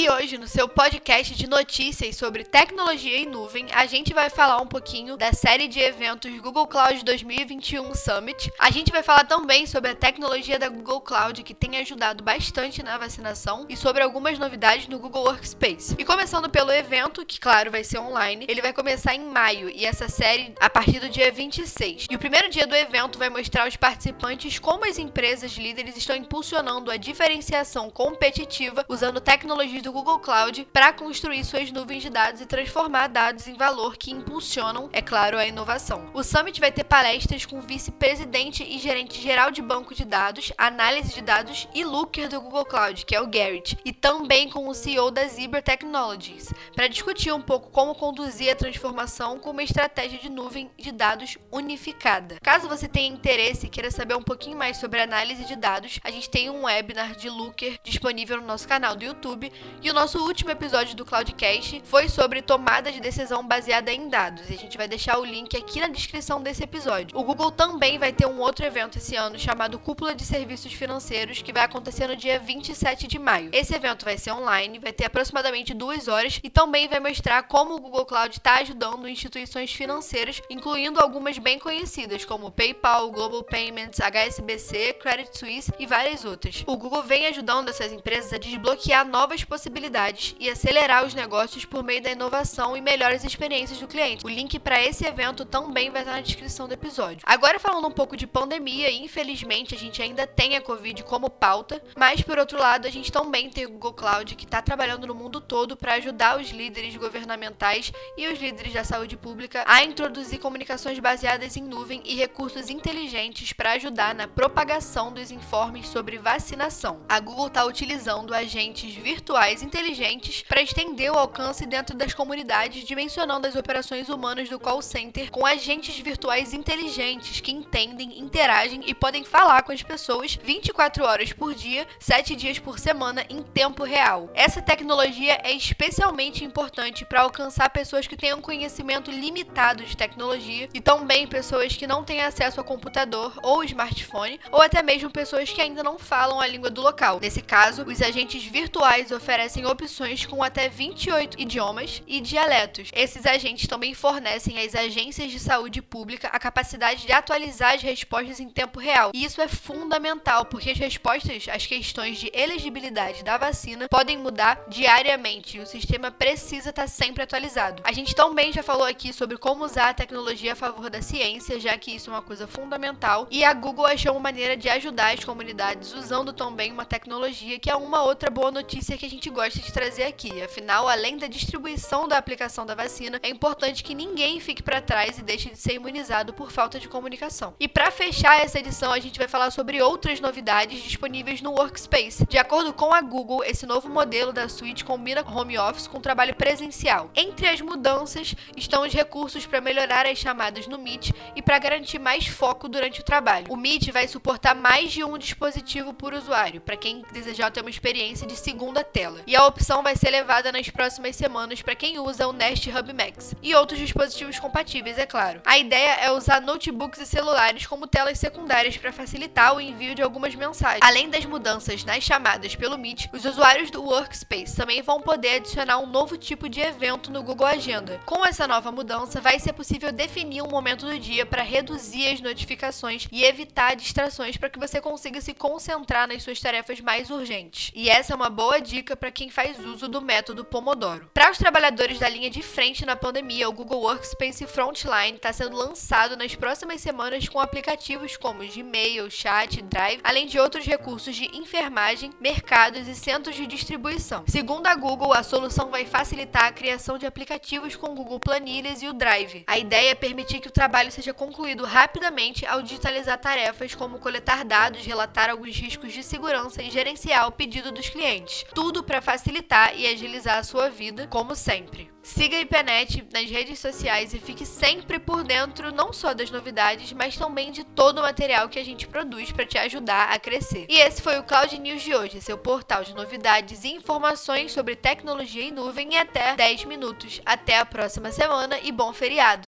E hoje, no seu podcast de notícias sobre tecnologia em nuvem, a gente vai falar um pouquinho da série de eventos Google Cloud 2021 Summit. A gente vai falar também sobre a tecnologia da Google Cloud que tem ajudado bastante na vacinação e sobre algumas novidades no Google Workspace. E começando pelo evento, que claro vai ser online, ele vai começar em maio e essa série a partir do dia 26. E o primeiro dia do evento vai mostrar aos participantes como as empresas líderes estão impulsionando a diferenciação competitiva usando tecnologias do Google Cloud para construir suas nuvens de dados e transformar dados em valor que impulsionam, é claro, a inovação. O Summit vai ter palestras com o vice-presidente e gerente geral de banco de dados, análise de dados e looker do Google Cloud, que é o Garrett, e também com o CEO da Zebra Technologies, para discutir um pouco como conduzir a transformação com uma estratégia de nuvem de dados unificada. Caso você tenha interesse e queira saber um pouquinho mais sobre análise de dados, a gente tem um webinar de looker disponível no nosso canal do YouTube e o nosso último episódio do Cloudcast foi sobre tomada de decisão baseada em dados. E a gente vai deixar o link aqui na descrição desse episódio. O Google também vai ter um outro evento esse ano chamado Cúpula de Serviços Financeiros, que vai acontecer no dia 27 de maio. Esse evento vai ser online, vai ter aproximadamente duas horas e também vai mostrar como o Google Cloud está ajudando instituições financeiras, incluindo algumas bem conhecidas, como PayPal, Global Payments, HSBC, Credit Suisse e várias outras. O Google vem ajudando essas empresas a desbloquear novas possibilidades possibilidades e acelerar os negócios por meio da inovação e melhores experiências do cliente. O link para esse evento também vai estar na descrição do episódio. Agora falando um pouco de pandemia, infelizmente a gente ainda tem a Covid como pauta, mas por outro lado a gente também tem o Google Cloud que está trabalhando no mundo todo para ajudar os líderes governamentais e os líderes da saúde pública a introduzir comunicações baseadas em nuvem e recursos inteligentes para ajudar na propagação dos informes sobre vacinação. A Google está utilizando agentes virtuais inteligentes para estender o alcance dentro das comunidades, dimensionando as operações humanas do call center com agentes virtuais inteligentes que entendem, interagem e podem falar com as pessoas 24 horas por dia, 7 dias por semana em tempo real. Essa tecnologia é especialmente importante para alcançar pessoas que tenham conhecimento limitado de tecnologia e também pessoas que não têm acesso a computador ou smartphone, ou até mesmo pessoas que ainda não falam a língua do local. Nesse caso, os agentes virtuais oferecem oferecem opções com até 28 idiomas e dialetos. Esses agentes também fornecem às agências de saúde pública a capacidade de atualizar as respostas em tempo real. E isso é fundamental, porque as respostas às questões de elegibilidade da vacina podem mudar diariamente e o sistema precisa estar sempre atualizado. A gente também já falou aqui sobre como usar a tecnologia a favor da ciência, já que isso é uma coisa fundamental, e a Google achou uma maneira de ajudar as comunidades usando também uma tecnologia que é uma outra boa notícia que a gente gosta de trazer aqui. Afinal, além da distribuição da aplicação da vacina, é importante que ninguém fique para trás e deixe de ser imunizado por falta de comunicação. E para fechar essa edição, a gente vai falar sobre outras novidades disponíveis no Workspace. De acordo com a Google, esse novo modelo da suite combina home office com trabalho presencial. Entre as mudanças estão os recursos para melhorar as chamadas no Meet e para garantir mais foco durante o trabalho. O Meet vai suportar mais de um dispositivo por usuário, para quem desejar ter uma experiência de segunda tela e a opção vai ser levada nas próximas semanas para quem usa o Nest Hub Max e outros dispositivos compatíveis, é claro. A ideia é usar notebooks e celulares como telas secundárias para facilitar o envio de algumas mensagens. Além das mudanças nas chamadas pelo Meet, os usuários do Workspace também vão poder adicionar um novo tipo de evento no Google Agenda. Com essa nova mudança, vai ser possível definir um momento do dia para reduzir as notificações e evitar distrações para que você consiga se concentrar nas suas tarefas mais urgentes. E essa é uma boa dica para quem faz uso do método Pomodoro. Para os trabalhadores da linha de frente na pandemia, o Google Workspace Frontline está sendo lançado nas próximas semanas com aplicativos como Gmail, Chat, Drive, além de outros recursos de enfermagem, mercados e centros de distribuição. Segundo a Google, a solução vai facilitar a criação de aplicativos com o Google Planilhas e o Drive. A ideia é permitir que o trabalho seja concluído rapidamente ao digitalizar tarefas como coletar dados, relatar alguns riscos de segurança e gerenciar o pedido dos clientes. Tudo para facilitar e agilizar a sua vida, como sempre. Siga a IPNET nas redes sociais e fique sempre por dentro não só das novidades, mas também de todo o material que a gente produz para te ajudar a crescer. E esse foi o Cloud News de hoje, seu portal de novidades e informações sobre tecnologia em nuvem em até 10 minutos. Até a próxima semana e bom feriado!